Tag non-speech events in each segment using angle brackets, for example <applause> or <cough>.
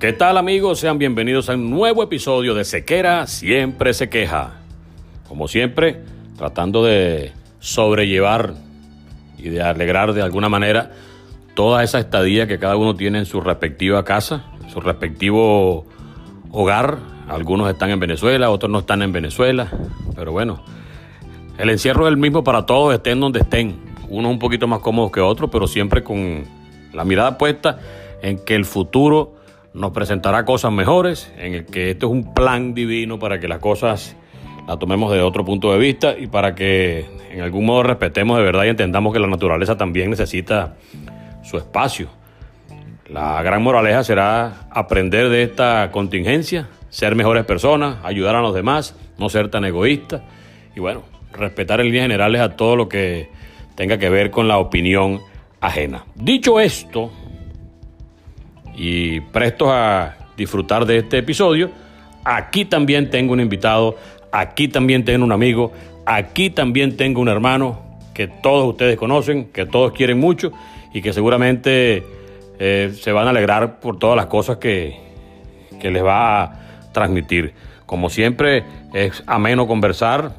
¿Qué tal amigos? Sean bienvenidos a un nuevo episodio de Sequera Siempre se queja. Como siempre, tratando de sobrellevar y de alegrar de alguna manera toda esa estadía que cada uno tiene en su respectiva casa, en su respectivo hogar. Algunos están en Venezuela, otros no están en Venezuela, pero bueno, el encierro es el mismo para todos, estén donde estén. Unos un poquito más cómodos que otros, pero siempre con la mirada puesta en que el futuro nos presentará cosas mejores, en el que esto es un plan divino para que las cosas las tomemos de otro punto de vista y para que en algún modo respetemos de verdad y entendamos que la naturaleza también necesita su espacio. La gran moraleja será aprender de esta contingencia, ser mejores personas, ayudar a los demás, no ser tan egoístas y bueno, respetar en líneas generales a todo lo que tenga que ver con la opinión ajena. Dicho esto, y prestos a disfrutar de este episodio, aquí también tengo un invitado, aquí también tengo un amigo, aquí también tengo un hermano que todos ustedes conocen, que todos quieren mucho y que seguramente eh, se van a alegrar por todas las cosas que, que les va a transmitir. Como siempre, es ameno conversar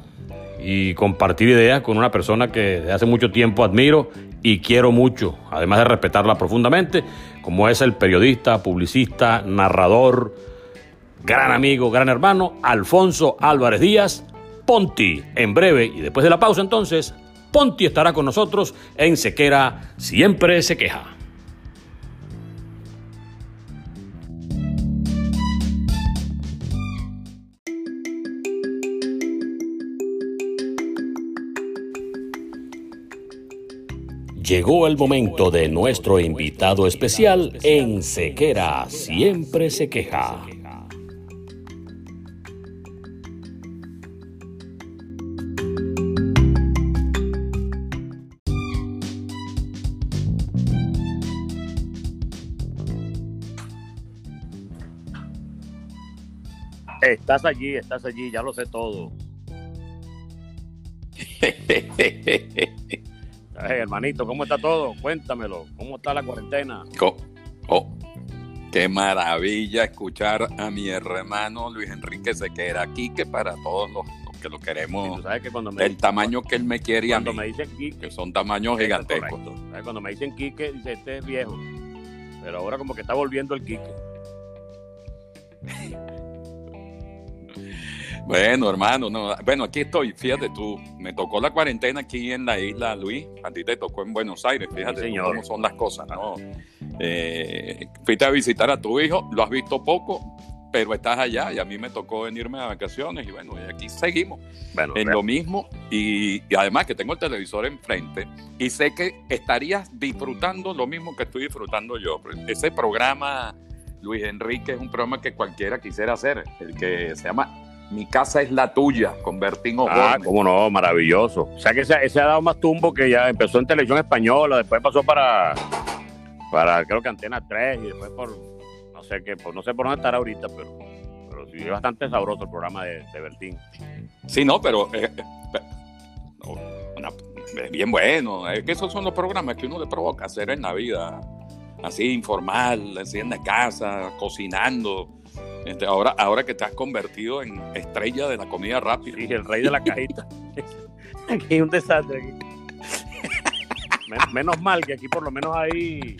y compartir ideas con una persona que desde hace mucho tiempo admiro y quiero mucho, además de respetarla profundamente como es el periodista, publicista, narrador, gran amigo, gran hermano, Alfonso Álvarez Díaz, Ponti. En breve y después de la pausa entonces, Ponti estará con nosotros en Sequera Siempre se queja. Llegó el momento de nuestro invitado especial en Sequera Siempre se queja. Estás allí, estás allí, ya lo sé todo. <laughs> hermanito, ¿cómo está todo? Cuéntamelo. ¿Cómo está la cuarentena? Oh, qué maravilla escuchar a mi hermano Luis Enrique Sequera aquí, que para todos los, que lo queremos, el tamaño que él me quiere y a mí, me dicen Quique, que son tamaños gigantescos. Cuando me dicen Quique, dice, este es viejo. Pero ahora como que está volviendo el Quique. <laughs> Bueno, hermano, no, bueno, aquí estoy, fíjate tú, me tocó la cuarentena aquí en la isla, Luis, a ti te tocó en Buenos Aires, fíjate cómo son las cosas, ¿no? Eh, fuiste a visitar a tu hijo, lo has visto poco, pero estás allá y a mí me tocó venirme a vacaciones y bueno, y aquí seguimos en lo mismo y, y, además que tengo el televisor enfrente y sé que estarías disfrutando lo mismo que estoy disfrutando yo. Ese programa, Luis Enrique, es un programa que cualquiera quisiera hacer, el que se llama Mi casa es la tuya, con Bertín Ah, cómo no, maravilloso. O sea que ese, ha dado más tumbo que ya empezó en televisión española, después pasó para, para creo que Antena 3 y después por, no sé qué, por, no sé por dónde estará ahorita, pero, pero sí es bastante sabroso el programa de, Bertín. Sí, no, pero eh, eh, es bien bueno. Es que esos son los programas que uno le provoca hacer en la vida. Así, informal, así en la casa, cocinando este, ahora, ahora que te has convertido en estrella de la comida rápida. Sí, el rey de la <laughs> cajita. aquí hay un desastre. menos mal que aquí por lo menos hay,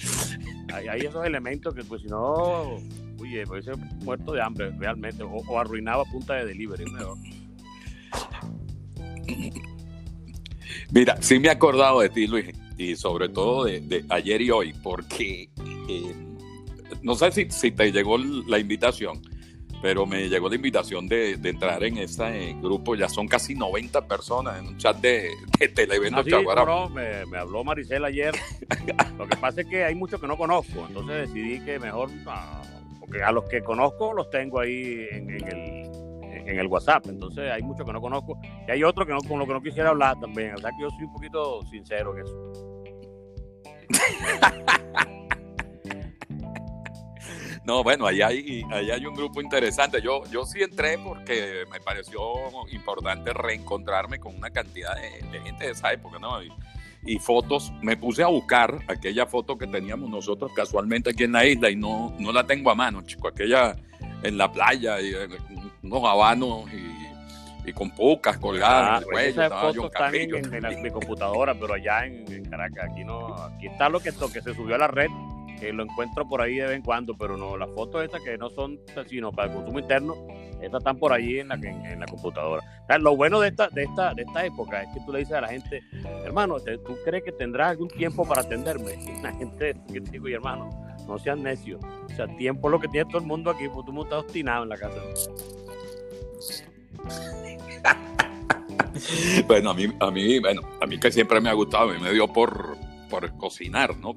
hay, esos elementos que pues si no, oye, puede ser muerto de hambre realmente, o, arruinaba a punta de delivery. Mira, sí me he acordado de ti, Luis, y sobre todo de, ayer y hoy, porque eh, no sé si, si, te llegó la invitación, pero me llegó la invitación de, entrar en ese grupo. Ya son casi 90 personas en un chat de, de Televendo ah, me, habló Maricela ayer. <laughs> Lo que pasa es que hay muchos que no conozco, entonces decidí que mejor, porque a los que conozco los tengo ahí en, el, en el WhatsApp, entonces hay muchos que no conozco y hay otros que no, con los que no quisiera hablar también. O sea que yo soy un poquito sincero en eso. <laughs> No, bueno, ahí hay, hay un grupo interesante. Yo, yo sí entré porque me pareció importante reencontrarme con una cantidad de, gente de esa época, ¿no? Y, fotos, me puse a buscar aquella foto que teníamos nosotros casualmente aquí en la isla y no, no la tengo a mano, chico, aquella en la playa, y, eh, unos habanos y, con pocas colgadas. Ah, pues esas fotos están en, mi computadora, pero allá en, Caracas, aquí no, aquí está lo que, lo que se subió a la red que lo encuentro por ahí de vez en cuando, pero no, las fotos estas que no son sino para el consumo interno, estas están por ahí en la, en, la computadora. lo bueno de esta, de, esta, de esta época es que tú le dices a la gente, hermano, ¿tú crees que tendrás algún tiempo para atenderme? La gente, que digo, y hermano, no seas necio. O sea, tiempo es lo que tiene todo el mundo aquí, porque tú me estás obstinado en la casa. <laughs> bueno, a mí, a mí, bueno, a mí que siempre me ha gustado, a mí me dio por, por cocinar, ¿no?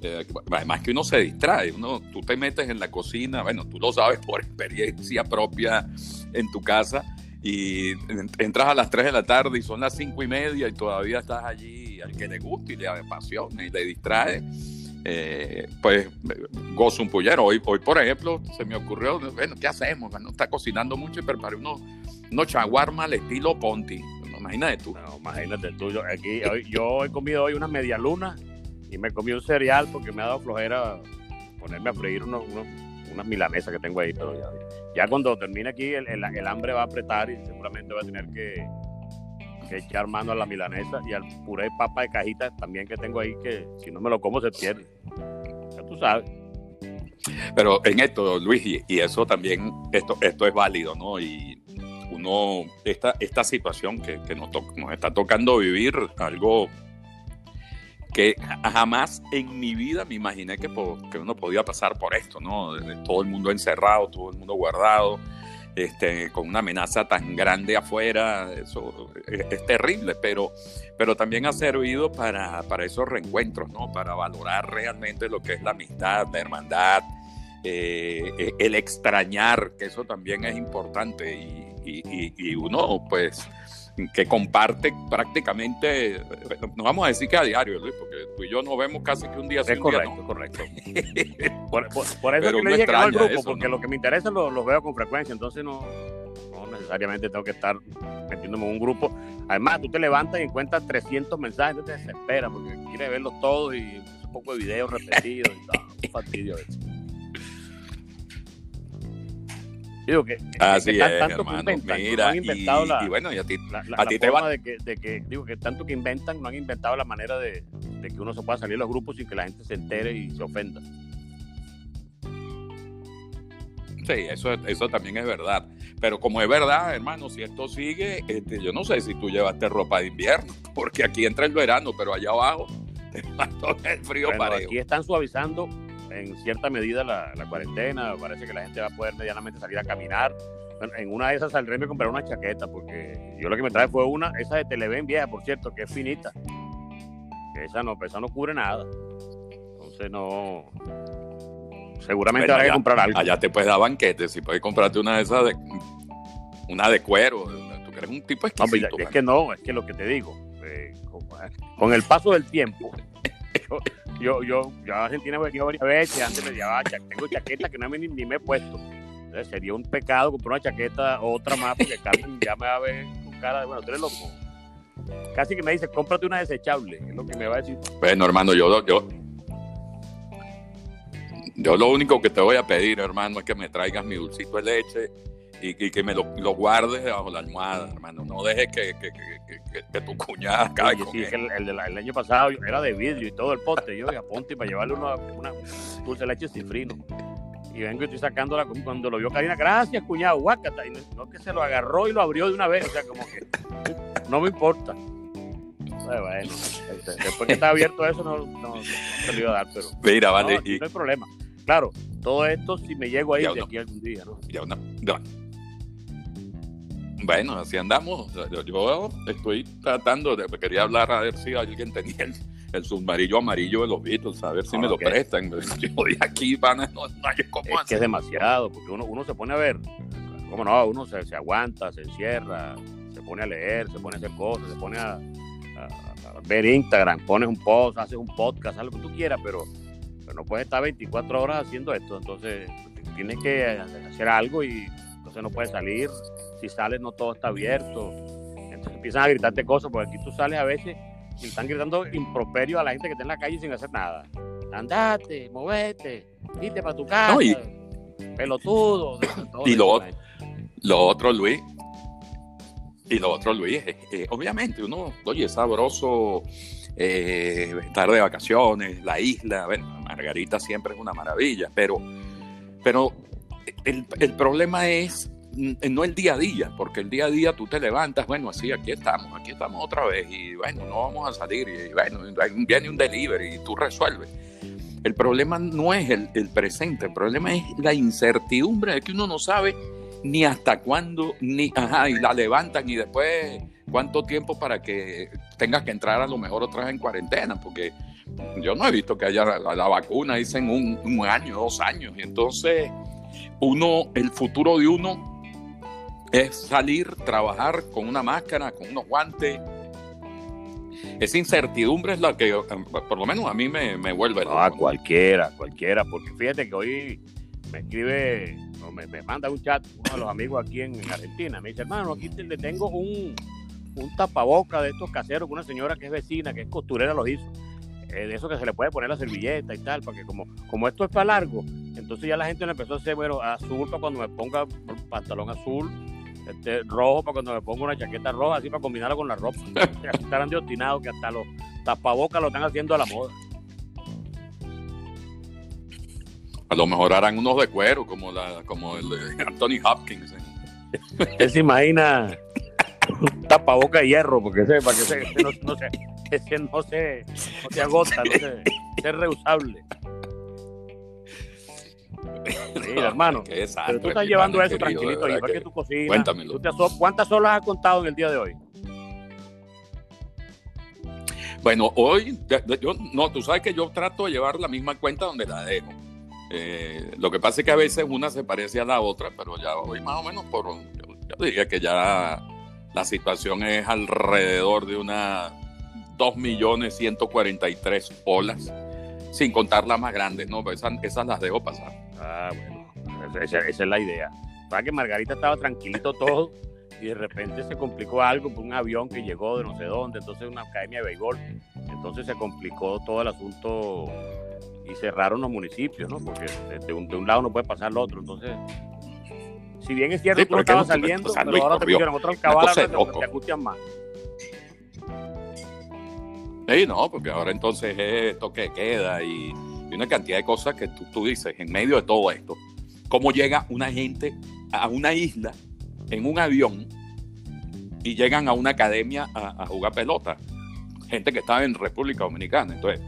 Eh, además que uno se distrae, uno, tú te metes en la cocina, bueno, tú lo sabes por experiencia propia en tu casa y entras a las 3 de la tarde y son las 5 y media y todavía estás allí al que le gusta y le apasiona y le distrae, eh, pues gozo un pullero. Hoy, hoy, por ejemplo, se me ocurrió, bueno, ¿qué hacemos? No está cocinando mucho y preparé unos, unos chaguarma al estilo Ponti. Imagínate tú. imagínate tú. Yo, aquí, yo he comido hoy una media luna y me comí un cereal porque me ha dado flojera ponerme a freír unos, unas milanesas que tengo ahí, ya, cuando termine aquí el, el, hambre va a apretar y seguramente va a tener que, que, echar mano a la milanesa y al puré de papa de cajita también que tengo ahí que si no me lo como se pierde. Ya tú sabes. Pero en esto, Luis, y, eso también, esto, esto es válido, ¿no? Y uno, esta, esta situación que, que nos, nos está tocando vivir, algo que jamás en mi vida me imaginé que, uno podía pasar por esto, ¿no? Todo el mundo encerrado, todo el mundo guardado, este, con una amenaza tan grande afuera, eso es, terrible, pero, pero también ha servido para, para, esos reencuentros, ¿no? Para valorar realmente lo que es la amistad, la hermandad, eh, el extrañar, que eso también es importante y uno pues que comparte prácticamente, no vamos a decir que a diario, Luis, porque tú y yo nos vemos casi que un día sin correcto, día, correcto. <laughs> por, por, eso que le dije que no al grupo, porque lo que me interesa lo, lo, veo con frecuencia, entonces no, no necesariamente tengo que estar metiéndome en un grupo. Además, tú te levantas y encuentras 300 mensajes, te desesperas porque quieres verlos todos y un poco de videos repetidos y todo, un fastidio eso. Digo que, Así es, hermano. Mira, y, bueno, y a ti, a ti te va. De que, de que, digo que tanto que inventan, no han inventado la manera de, de, que uno se pueda salir de los grupos sin que la gente se entere y se ofenda. Sí, eso, eso también es verdad. Pero como es verdad, hermano, si esto sigue, este, yo no sé si tú llevaste ropa de invierno, <laughs> porque aquí entra el verano, pero allá abajo <laughs> te va el frío bueno, Aquí están suavizando en cierta medida la, cuarentena, parece que la gente va a poder medianamente salir a caminar. en una de esas saldré a comprar una chaqueta, porque yo lo que me trae fue una, esa de Televen vieja, por cierto, que es finita. Esa no, esa no cubre nada. Entonces no. Seguramente habrá que comprar algo. Allá te puedes dar banquetes, si puedes comprarte una de esas de una de cuero. Tú eres un tipo exquisito. es que no, es que lo que te digo, eh, con, el paso del tiempo, yo, yo, yo, a Argentina voy aquí varias veces, antes me llevaba, tengo chaqueta que no me, ni, me he puesto. sería un pecado comprar una chaqueta, otra más, porque Carmen ya me va a ver con cara de, bueno, tú eres loco. Casi que me dice, cómprate una desechable, es lo que me va a decir. Bueno, hermano, yo, yo, yo lo único que te voy a pedir, hermano, es que me traigas mi dulcito de leche y, que me lo, lo, guardes debajo la almohada, hermano. No dejes que, que, que, que tu cuñada caiga. Sí, el, el, año pasado era de vidrio y todo el pote. Yo, a Ponte para llevarle una, una dulce de leche cifrino. Y vengo y estoy sacándola cuando lo vio Karina, gracias, cuñado, guácata. Y no que se lo agarró y lo abrió de una vez. O sea, como que no me importa. Bueno, este, después que está abierto eso, no, no, se lo iba a dar, pero. Mira, vale. No, no hay problema. Claro, todo esto si me llego a ir de aquí algún día, ¿no? Ya una, Bueno, así andamos. Yo, estoy tratando de. Quería hablar a ver si alguien tenía el, el submarino amarillo de los Beatles, a ver si me lo prestan. <laughs> Yo de aquí van a, no, hay cómo es que es demasiado, porque uno, uno se pone a ver. ¿Cómo no? Uno se, se aguanta, se encierra, se pone a leer, se pone a hacer cosas, se pone a, a ver Instagram, pones un post, haces un podcast, haz lo que tú quieras, pero no puedes estar 24 horas haciendo esto, entonces tienes que hacer algo y entonces no puedes salir, si sales no todo está abierto, entonces empiezan a gritarte cosas, porque aquí tú sales a veces y están gritando improperio a la gente que está en la calle sin hacer nada. Andate, movete, vite para tu casa, pelotudo. y lo, lo otro, Luis, y lo otro, Luis, obviamente uno, oye, sabroso eh, estar de vacaciones, la isla, bueno, Margarita siempre es una maravilla, pero, pero el, el problema es no el día a día, porque el día a día tú te levantas, bueno, así, aquí estamos, aquí estamos otra vez, y bueno, no vamos a salir, y bueno, viene un delivery y tú resuelves. El problema no es el, presente, el problema es la incertidumbre de que uno no sabe ni hasta cuándo, ni, ajá, y la levantan y después cuánto tiempo para que tengas que entrar a lo mejor otra vez en cuarentena, porque yo no he visto que haya la, vacuna, dicen un, un, año, dos años, y entonces uno, el futuro de uno es salir, trabajar con una máscara, con unos guantes. Esa incertidumbre es la que, por lo menos a mí me, me vuelve. a cualquiera, cualquiera, porque fíjate que hoy me escribe, me, me, manda un chat uno de los amigos aquí en, Argentina. Me dice, hermano, aquí te, le tengo un, un tapaboca de estos caseros que una señora que es vecina, que es costurera, los hizo. Eh, de eso que se le puede poner la servilleta y tal, para que como, como esto es para largo, entonces ya la gente le empezó a hacer, bueno, azul para cuando me ponga pantalón azul, este, rojo para cuando me ponga una chaqueta roja, así para combinarla con la ropa. <laughs> Estarán de obstinados que hasta los tapabocas lo están haciendo a la moda. A lo mejor harán unos de cuero, como, la, como el de Anthony Hopkins. ¿eh? <laughs> Él se imagina tapaboca de hierro, porque ese, para que ese, no, no, se, ese no, se, no se agota, no se, es reusable. Mira, <laughs> hermano, pero tú estás llevando eso tranquilito ahí, para que tú cocinas. Cuéntamelo. ¿Cuántas horas has contado en el día de hoy? Bueno, hoy, yo, no, tú sabes que yo trato de llevar la misma cuenta donde la dejo. Eh, lo que pasa es que a veces una se parece a la otra, pero ya hoy más o menos por, yo, diría que ya la situación es alrededor de una 2.143.000 olas, sin contar las más grandes, ¿no? Esas, esas las dejo pasar. Ah, bueno, esa, esa es la idea. Para que Margarita estaba tranquilito todo y de repente se complicó algo por un avión que llegó de no sé dónde, entonces una academia de béisbol, entonces se complicó todo el asunto y cerraron los municipios, ¿no? Porque de un, de un lado no puede pasar al otro, entonces si bien es cierto que no estaba saliendo, pero ahora te pusieron otra alcabala te angustian más. Sí, no, porque ahora entonces es toque queda y, una cantidad de cosas que tú, tú, dices en medio de todo esto. ¿Cómo llega una gente a una isla en un avión y llegan a una academia a, jugar pelota? Gente que estaba en República Dominicana. Entonces,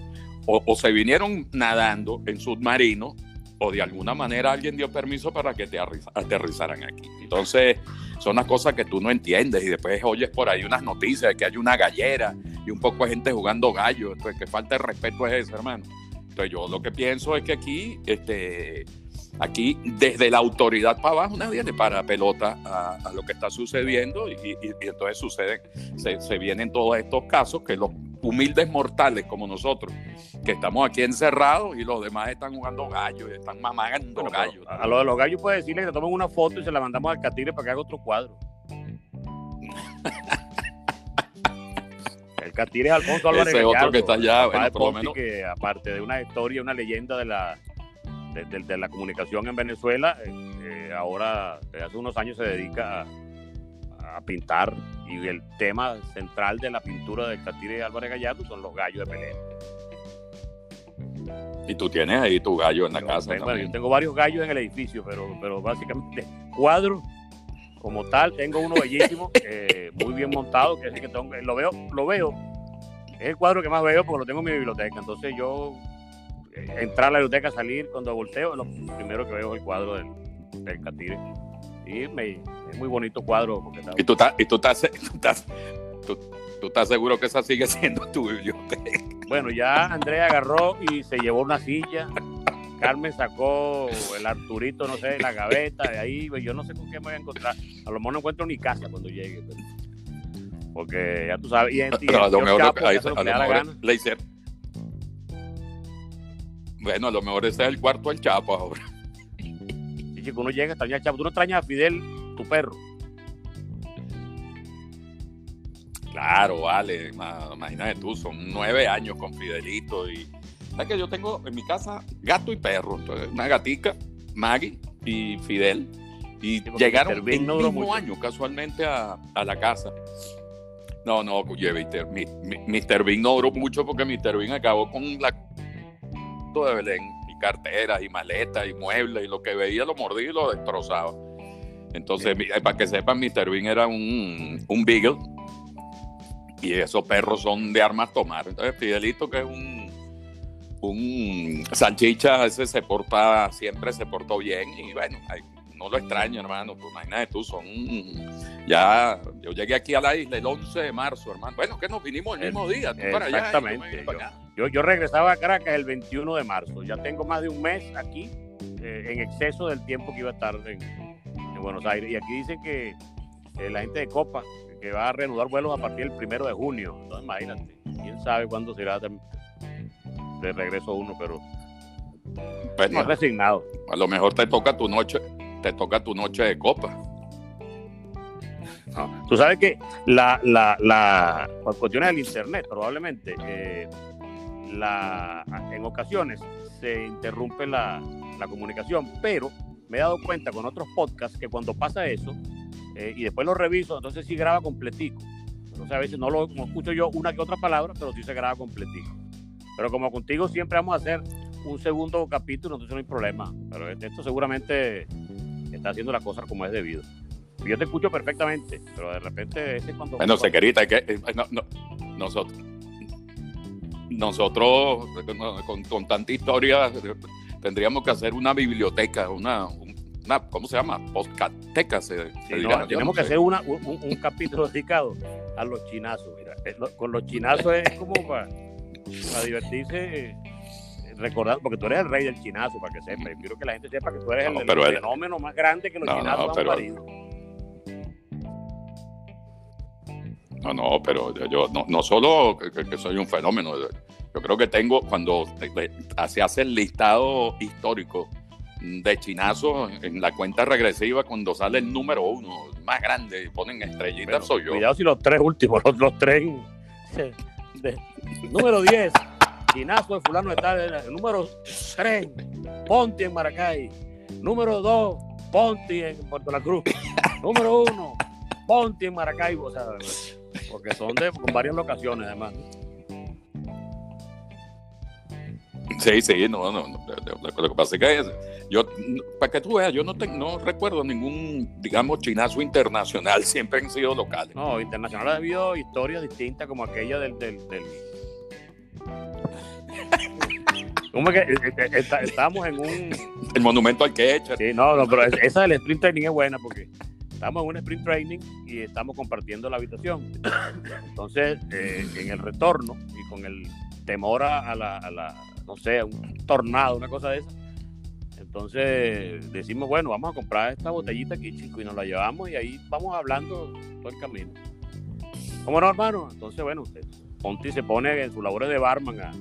o, o se vinieron nadando en submarino o de alguna manera alguien dio permiso para que te aterrizaran aquí. Entonces, son las cosas que tú no entiendes y después oyes por ahí unas noticias de que hay una gallera y un poco de gente jugando gallo. Entonces, que falta de respeto es eso, hermano. Entonces, yo lo que pienso es que aquí, este, aquí desde la autoridad para abajo nadie le para pelota a, lo que está sucediendo y, entonces suceden, se, vienen todos estos casos que los humildes mortales como nosotros, que estamos aquí encerrados y los demás están jugando gallos, están mamando gallos. A, lo de los gallos puede decirle que tomen una foto y se la mandamos al Catire para que haga otro cuadro. el Catire es Alfonso Álvarez Ese otro que está allá, por lo menos. Que aparte de una historia, una leyenda de la de, la comunicación en Venezuela, eh, eh, ahora desde hace unos años se dedica a, pintar y el tema central de la pintura de Catire y Álvarez Gallardo son los gallos de Pelé. Y tú tienes ahí tu gallo en la casa. bueno, yo tengo varios gallos en el edificio, pero, pero básicamente cuadros como tal, tengo uno bellísimo, <laughs> eh, muy bien montado, que es que tengo, lo veo, lo veo, es el cuadro que más veo porque lo tengo en mi biblioteca. Entonces yo entrar a la biblioteca, salir, cuando volteo, lo primero que veo es el cuadro del, del Catire. Y me, es muy bonito cuadro. Porque ¿Y tú estás, y tú estás, <laughs> tú estás, tú, estás seguro que esa sigue siendo tu biblioteca? Bueno, ya Andrea agarró y se llevó una silla. Carmen sacó el Arturito, no sé, la gaveta, de ahí, pues, yo no sé con qué me voy a encontrar. A lo mejor no encuentro ni casa cuando llegue. porque ya tú sabes, y, en, y <laughs> a lo mejor, ahí, a lo mejor le hicieron, bueno, a lo mejor ese es el cuarto del Chapo ahora. <laughs> Sí, chico, uno llega, extraña al Chapo. Tú no extrañas a Fidel, tu perro. Claro, vale. Imagínate tú, son nueve años con Fidelito. Y sabes que yo tengo en mi casa gato y perro. Entonces, una gatica, Maggie y Fidel. Y llegaron el mismo año casualmente a, la casa. No, no, Mr. Bean no duró mucho porque Mr. Bean acabó con la de Belén, y carteras, y maletas, y muebles, y lo que veía lo mordía y lo destrozaba. Entonces, para que sepan, Mr. Bean era un, un Beagle, y esos perros son de armas tomar. Entonces, Fidelito, que es un, un salchicha, ese se porta, siempre se portó bien, y bueno, no lo extraño, hermano. Pues imagínate tú, son. Ya, yo llegué aquí a la isla el 11 de marzo, hermano. Bueno, que nos vinimos el mismo día, tú para allá. Exactamente. Yo, yo, regresaba a Caracas el 21 de marzo. Ya tengo más de un mes aquí, eh, en exceso del tiempo que iba a estar en, en Buenos Aires. Y aquí dicen que eh, la gente de Copa, que va a reanudar vuelos a partir del primero de junio. Entonces, imagínate, quién sabe cuándo será de, de regreso uno, pero. Pues, resignado. A lo mejor te toca tu noche, te toca tu noche de copa. tú sabes que la, la, la, por cuestiones del internet, probablemente, eh, la, en ocasiones se interrumpe la, la, comunicación, pero me he dado cuenta con otros podcasts que cuando pasa eso, eh, y después lo reviso, entonces sí graba completico. Entonces a veces no lo escucho yo una que otra palabra, pero sí se graba completico. Pero como contigo siempre vamos a hacer un segundo capítulo, entonces no hay problema. Pero esto seguramente está haciendo las cosas como es debido. Yo te escucho perfectamente, pero de repente ese cuando... Bueno, sequerita, que, eh, nosotros, nosotros con, tanta historia tendríamos que hacer una biblioteca, una, una ¿cómo se llama? Postcateca. tenemos que hacer una, un, capítulo dedicado a los chinazos. Mira, con los chinazos es como para, para divertirse recordar, porque tú eres el rey del chinazo, para que sepa. quiero que la gente sepa que tú eres el, fenómeno más grande que los chinazos han pero... parido. No, no, pero yo no, no solo que, soy un fenómeno, yo creo que tengo, cuando se hace el listado histórico de chinazos en la cuenta regresiva, cuando sale el número uno más grande y ponen estrellitas, soy yo. Cuidado si los tres últimos, los, los tres. <laughs> De, número 10. Chinazo de fulano de tal. Número 3, Ponti en Maracay. Número 2, Ponti en Puerto La Cruz. <laughs> Número 1, Ponti en Maracaibo. O sea, porque son de con varias locaciones además. Sí, sí, no, no, no, Lo que pasa es que yo, para que tú veas, yo no, no recuerdo ningún, digamos, chinazo internacional, <laughs> siempre han sido locales. No, internacional ha habido historias distintas como aquella del, del ¿Cómo que eh, eh, eh, estamos en un. El monumento al que echa. Sí, no, no, pero esa del sprint training es buena porque estamos en un sprint training y estamos compartiendo la habitación. Entonces, en el retorno y con el temor a la, a la, no sé, un tornado, una cosa de esa, Entonces decimos, bueno, vamos a comprar esta botellita aquí, chico, y nos la llevamos y ahí vamos hablando todo el camino. ¿Cómo no, hermano? Entonces, bueno, usted, Ponti se pone en su labor de barman a,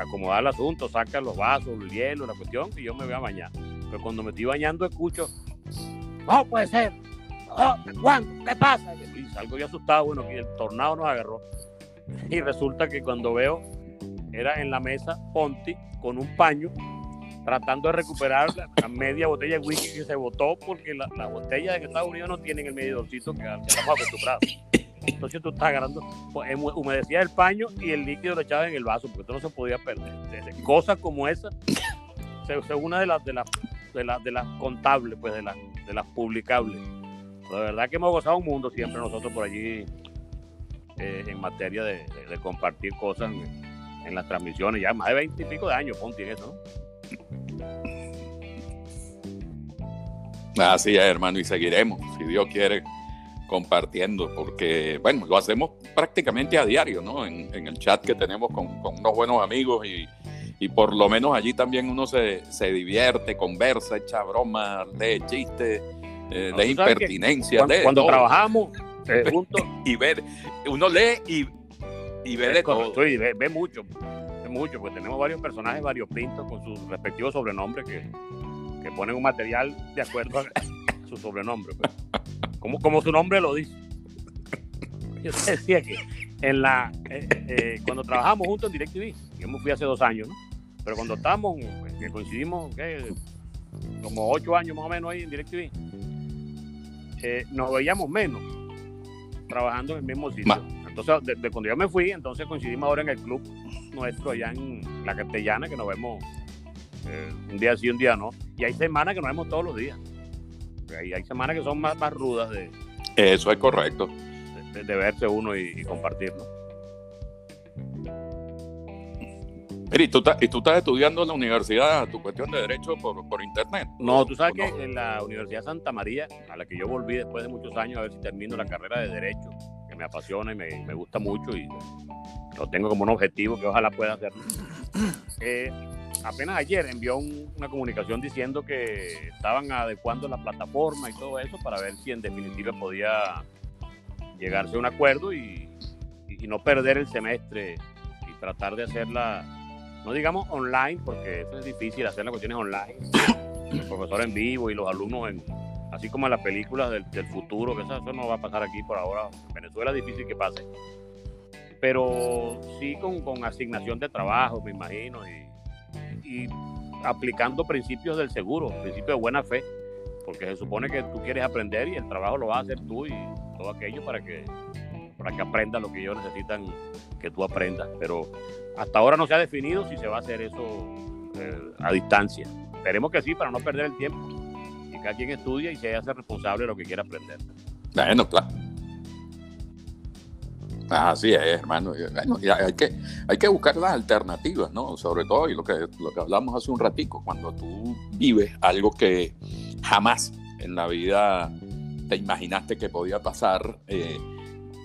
acomodar el asunto, saca los vasos, el hielo, la cuestión, y yo me voy a bañar. Pero cuando me estoy bañando escucho, no puede ser, Juan, ¿qué pasa? Y salgo yo asustado, bueno, que el tornado nos agarró. Y resulta que cuando veo, era en la mesa Ponti con un paño tratando de recuperar la, media botella de whisky que se botó porque las la botellas de Estados Unidos no tienen el medidorcito que, que estamos acostumbrados. Entonces tú estás agarrando, pues, humedecías el paño y el líquido lo echabas en el vaso porque esto no se podía perder. Cosas como esa, es una de las de las de las de las contables, pues de las de las publicables. la verdad que hemos gozado un mundo siempre nosotros por allí eh, en materia de, compartir cosas en, las transmisiones, ya más de 20 y pico de años, Ponti, en eso, Así es, hermano, y seguiremos, si Dios quiere, compartiendo, porque, bueno, lo hacemos prácticamente a diario, ¿no? En, el chat que tenemos con, unos buenos amigos y, por lo menos allí también uno se, divierte, conversa, echa bromas, lee chistes, eh, lee impertinencias. Cuando, trabajamos <laughs> eh, juntos. y ver, uno lee y, y ve de todo. ve, mucho, ve mucho, pues tenemos varios personajes varios pintos con sus respectivos sobrenombres que, que ponen un material de acuerdo a su sobrenombre. Pues <laughs> como, como su nombre lo dice. Yo te decía que en la, eh, eh, cuando trabajamos juntos en DirecTV, yo me fui hace dos años, ¿no? Pero cuando estábamos, pues, que coincidimos, como ocho años más o menos ahí en DirecTV, eh, nos veíamos menos trabajando en el mismo sitio. Entonces, desde cuando yo me fui, entonces coincidimos ahora en el club nuestro allá en La Castellana, que nos vemos un día sí, un día no. Y hay semanas que nos vemos todos los días. Hay, hay semanas que son más, más rudas de... Eso es correcto. De, verse uno y, compartirlo. Mira, ¿y tú, ¿y tú estás estudiando en la universidad tu cuestión de derecho por, por internet? No, tú sabes que en la Universidad Santa María, a la que yo volví después de muchos años a ver si termino la carrera de derecho, que me apasiona y me, me gusta mucho y lo tengo como un objetivo que ojalá pueda hacer. Eh, apenas ayer envió una comunicación diciendo que estaban adecuando la plataforma y todo eso para ver si en definitiva podía llegarse a un acuerdo y, no perder el semestre y tratar de hacerla, no digamos online, porque eso es difícil hacer las cuestiones online, el profesor en vivo y los alumnos en, así como en las películas del, futuro, que eso, no va a pasar aquí por ahora. En Venezuela es difícil que pase. Pero sí con, con asignación de trabajo, me imagino, y, y aplicando principios del seguro, principios de buena fe, porque se supone que tú quieres aprender y el trabajo lo vas a hacer tú y todo aquello para que, para que aprendas lo que ellos necesitan que tú aprendas. Pero hasta ahora no se ha definido si se va a hacer eso eh, a distancia. Esperemos que sí, para no perder el tiempo. Y cada quien estudia y se hace responsable de lo que quiera aprender. Bueno, claro. Así es, hermano. Bueno, hay, que, hay que buscar las alternativas, ¿no? Sobre todo, y lo que, lo que hablamos hace un ratico, cuando tú vives algo que jamás en la vida te imaginaste que podía pasar, eh,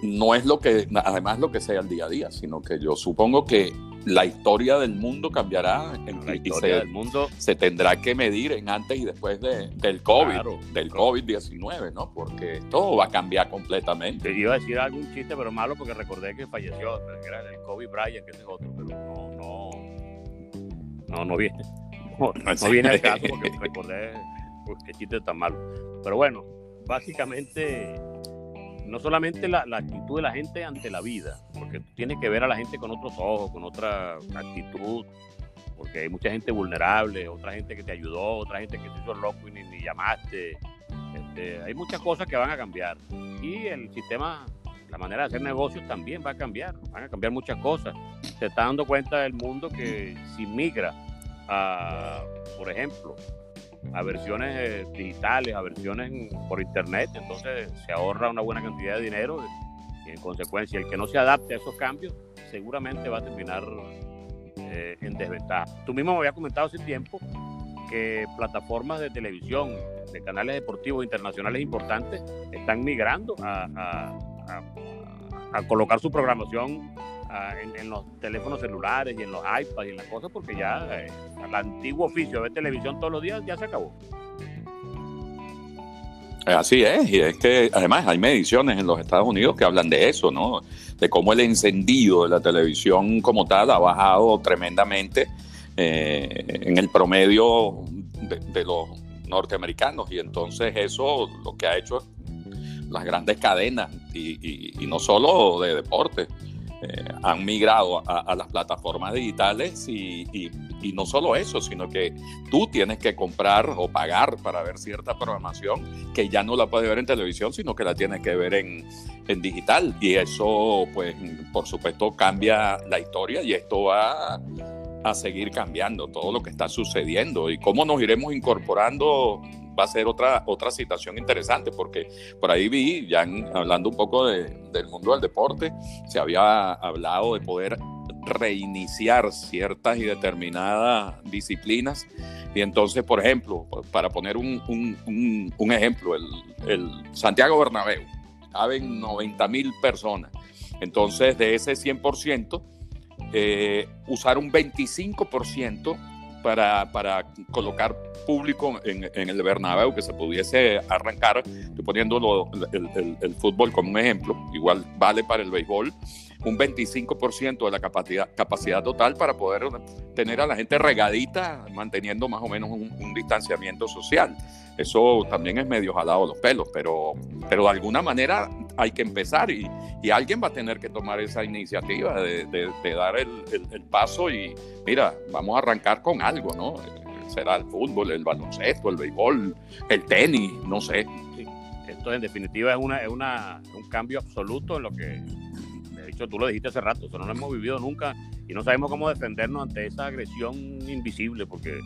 no es lo que, además lo que sea el día a día, sino que yo supongo que la historia del mundo cambiará en, la historia del mundo se tendrá que medir en antes y después de, del COVID, del COVID-19, ¿no? Porque todo va a cambiar completamente. Te iba a decir algún chiste, pero malo porque recordé que falleció, era el Kobe Bryant, que es otro, pero no, no, no, no viene. No, <laughs> no viene al caso <laughs> porque recordé pues, qué chiste tan malo. Pero bueno, básicamente no solamente la, actitud de la gente ante la vida, porque tú tienes que ver a la gente con otros ojos, con otra actitud, porque hay mucha gente vulnerable, otra gente que te ayudó, otra gente que te hizo loco y ni, llamaste. Este, hay muchas cosas que van a cambiar. Y el sistema, la manera de hacer negocios también va a cambiar, van a cambiar muchas cosas. Se está dando cuenta del mundo que si migra a, por ejemplo, a versiones eh, digitales, a versiones por internet, entonces se ahorra una buena cantidad de dinero y en consecuencia el que no se adapte a esos cambios seguramente va a terminar eh, en desventaja. Tú mismo me habías comentado hace tiempo que plataformas de televisión, de canales deportivos internacionales importantes están migrando a, a, colocar su programación en, los teléfonos celulares y en los iPads y en las cosas, porque ya eh, el antiguo oficio de ver televisión todos los días ya se acabó. Así es, y es que además hay mediciones en los Estados Unidos que hablan de eso, ¿no? De cómo el encendido de la televisión como tal ha bajado tremendamente eh, en el promedio de, los norteamericanos y entonces eso lo que ha hecho las grandes cadenas y, no solo de deporte eh, han migrado a, las plataformas digitales y, no solo eso, sino que tú tienes que comprar o pagar para ver cierta programación que ya no la puedes ver en televisión, sino que la tienes que ver en, en digital. Y eso, pues, por supuesto, cambia la historia y esto va a seguir cambiando todo lo que está sucediendo y cómo nos iremos incorporando va a ser otra, otra situación interesante porque por ahí vi, ya hablando un poco del mundo del deporte, se había hablado de poder reiniciar ciertas y determinadas disciplinas. Y entonces, por ejemplo, para poner un, un, un, ejemplo, el, el, Santiago Bernabéu, caben 90 mil personas. Entonces, de ese 100%, eh, usar un 25% para, para colocar público en, el Bernabéu que se pudiese arrancar, estoy poniendo el, el, fútbol como un ejemplo, igual vale para el béisbol, un 25% de la capacidad, capacidad total para poder tener a la gente regadita, manteniendo más o menos un, distanciamiento social. Eso también es medio jalado los pelos, pero, pero de alguna manera hay que empezar y, alguien va a tener que tomar esa iniciativa de, de, dar el, paso y mira, vamos a arrancar con algo, ¿no? Será el fútbol, el baloncesto, el béisbol, el tenis, no sé. Esto en definitiva es, una, es una, un cambio absoluto en lo que hecho, tú lo dijiste hace rato, eso no lo hemos vivido nunca y no sabemos cómo defendernos ante esa agresión invisible, porque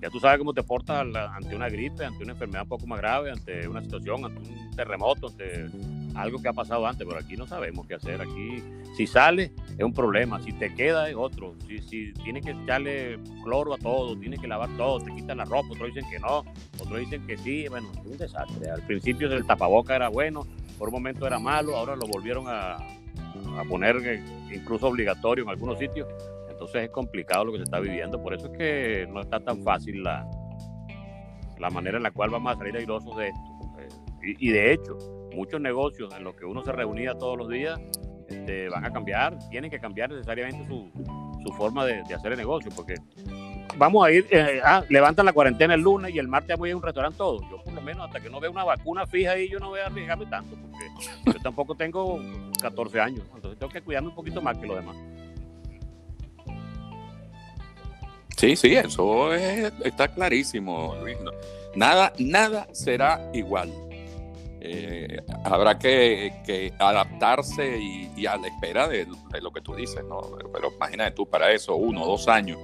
ya tú sabes cómo te portas ante una gripe, ante una enfermedad un poco más grave, ante una situación, ante un terremoto, ante algo que ha pasado antes, pero aquí no sabemos qué hacer. Aquí, si sale, es un problema, si te queda, es otro. Si, si tienes que echarle cloro a todo, tienes que lavar todo, te quitan la ropa, otros dicen que no, otros dicen que sí, bueno, es un desastre. Al principio el tapaboca era bueno, por un momento era malo, ahora lo volvieron a, a poner incluso obligatorio en algunos sitios. Entonces es complicado lo que se está viviendo. Por eso es que no está tan fácil la, la manera en la cual vamos a salir airosos de esto. Eh, y, de hecho, muchos negocios en los que uno se reunía todos los días este, van a cambiar, tienen que cambiar necesariamente su, su forma de, hacer el negocio, porque vamos a ir, eh, ah, levantan la cuarentena el lunes y el martes voy a ir a un restaurante todo. Yo por lo menos hasta que no vea una vacuna fija ahí, yo no voy a arriesgarme tanto, porque yo tampoco tengo 14 años, entonces tengo que cuidarme un poquito más que los demás. Sí, sí, eso está clarísimo, Luis. Nada, nada será igual. Eh, habrá que, adaptarse y, a la espera de, lo que tú dices, ¿no? Pero, imagínate tú para eso, uno o dos años,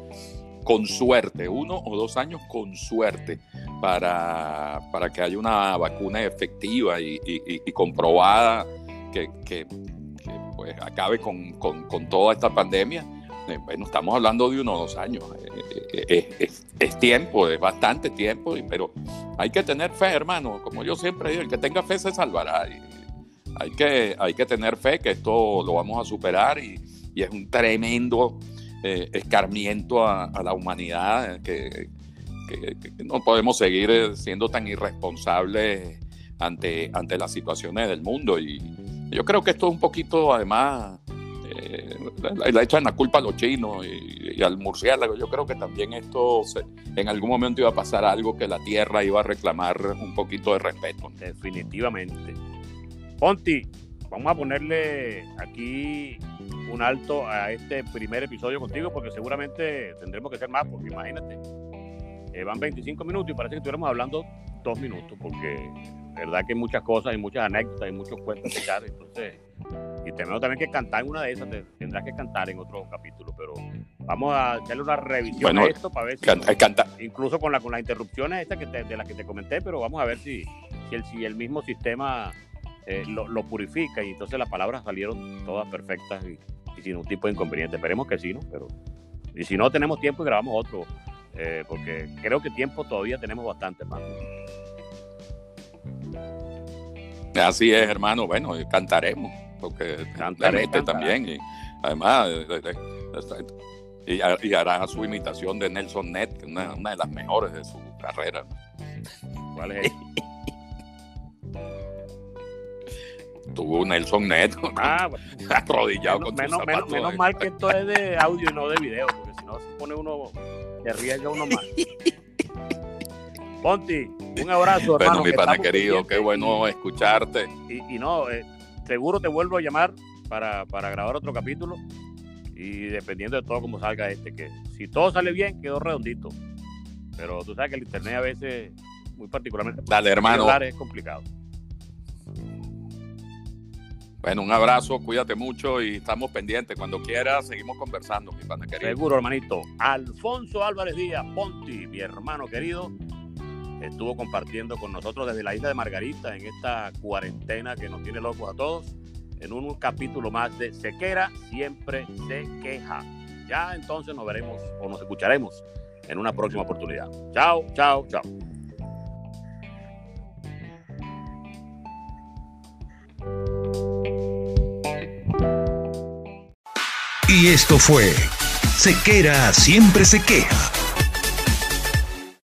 con suerte, uno o dos años con suerte, para, para que haya una vacuna efectiva y, comprobada que, pues acabe con, con toda esta pandemia bueno, estamos hablando de unos dos años. Eh, eh, es, tiempo, es bastante tiempo, pero hay que tener fe, hermano. Como yo siempre digo, el que tenga fe se salvará. hay, que, hay que tener fe que esto lo vamos a superar y, es un tremendo escarmiento a, la humanidad que, no podemos seguir siendo tan irresponsables ante, ante las situaciones del mundo. Y yo creo que esto es un poquito, además, le echan la culpa a los chinos y, al murciélago. Yo creo que también esto en algún momento iba a pasar algo que la tierra iba a reclamar un poquito de respeto. Definitivamente. Ponti, vamos a ponerle aquí un alto a este primer episodio contigo porque seguramente tendremos que hacer más porque imagínate, eh, van 25 minutos y parece que estuviéramos hablando dos minutos porque verdad que hay muchas cosas, hay muchas anécdotas, hay muchos cuentos que echar, entonces y tenemos también que cantar en una de esas, tendrás que cantar en otro capítulo, pero vamos a hacerle una revisión a esto para ver si, incluso con, la, con las interrupciones estas que de las que te comenté, pero vamos a ver si, si, el, si el mismo sistema eh, lo, purifica y entonces las palabras salieron todas perfectas y, sin un tipo de inconveniente. Esperemos que sí, ¿no? Pero, y si no tenemos tiempo y grabamos otro, eh, porque creo que tiempo todavía tenemos bastante más. Así es, hermano. Bueno, cantaremos, porque cantaremos también. Y además, y, hará su imitación de Nelson Net, una, una de las mejores de su carrera. ¿Cuál es? <laughs> tuvo Nelson Net ah, <laughs> arrodillado con menos, menos, menos, mal que esto es de <laughs> audio y no de video, porque si no se pone uno, se arriesga uno más. Ponti, un abrazo, hermano. Bueno, mi pana querido, qué bueno escucharte. Y, no, eh, seguro te vuelvo a llamar para, para grabar otro capítulo y dependiendo de todo cómo salga este, que si todo sale bien, quedó redondito. Pero tú sabes que el internet a veces, muy particularmente, Dale, hermano. es complicado. Bueno, un abrazo, cuídate mucho y estamos pendientes. Cuando quieras, seguimos conversando, mi pana querido. Seguro, hermanito. Alfonso Álvarez Díaz Ponti, mi hermano querido, estuvo compartiendo con nosotros desde la isla de Margarita en esta cuarentena que nos tiene locos a todos, en un capítulo más de Sequera siempre se queja. Ya entonces nos veremos o nos escucharemos en una próxima oportunidad. Chao, chao, chao. Y esto fue Sequera siempre se queja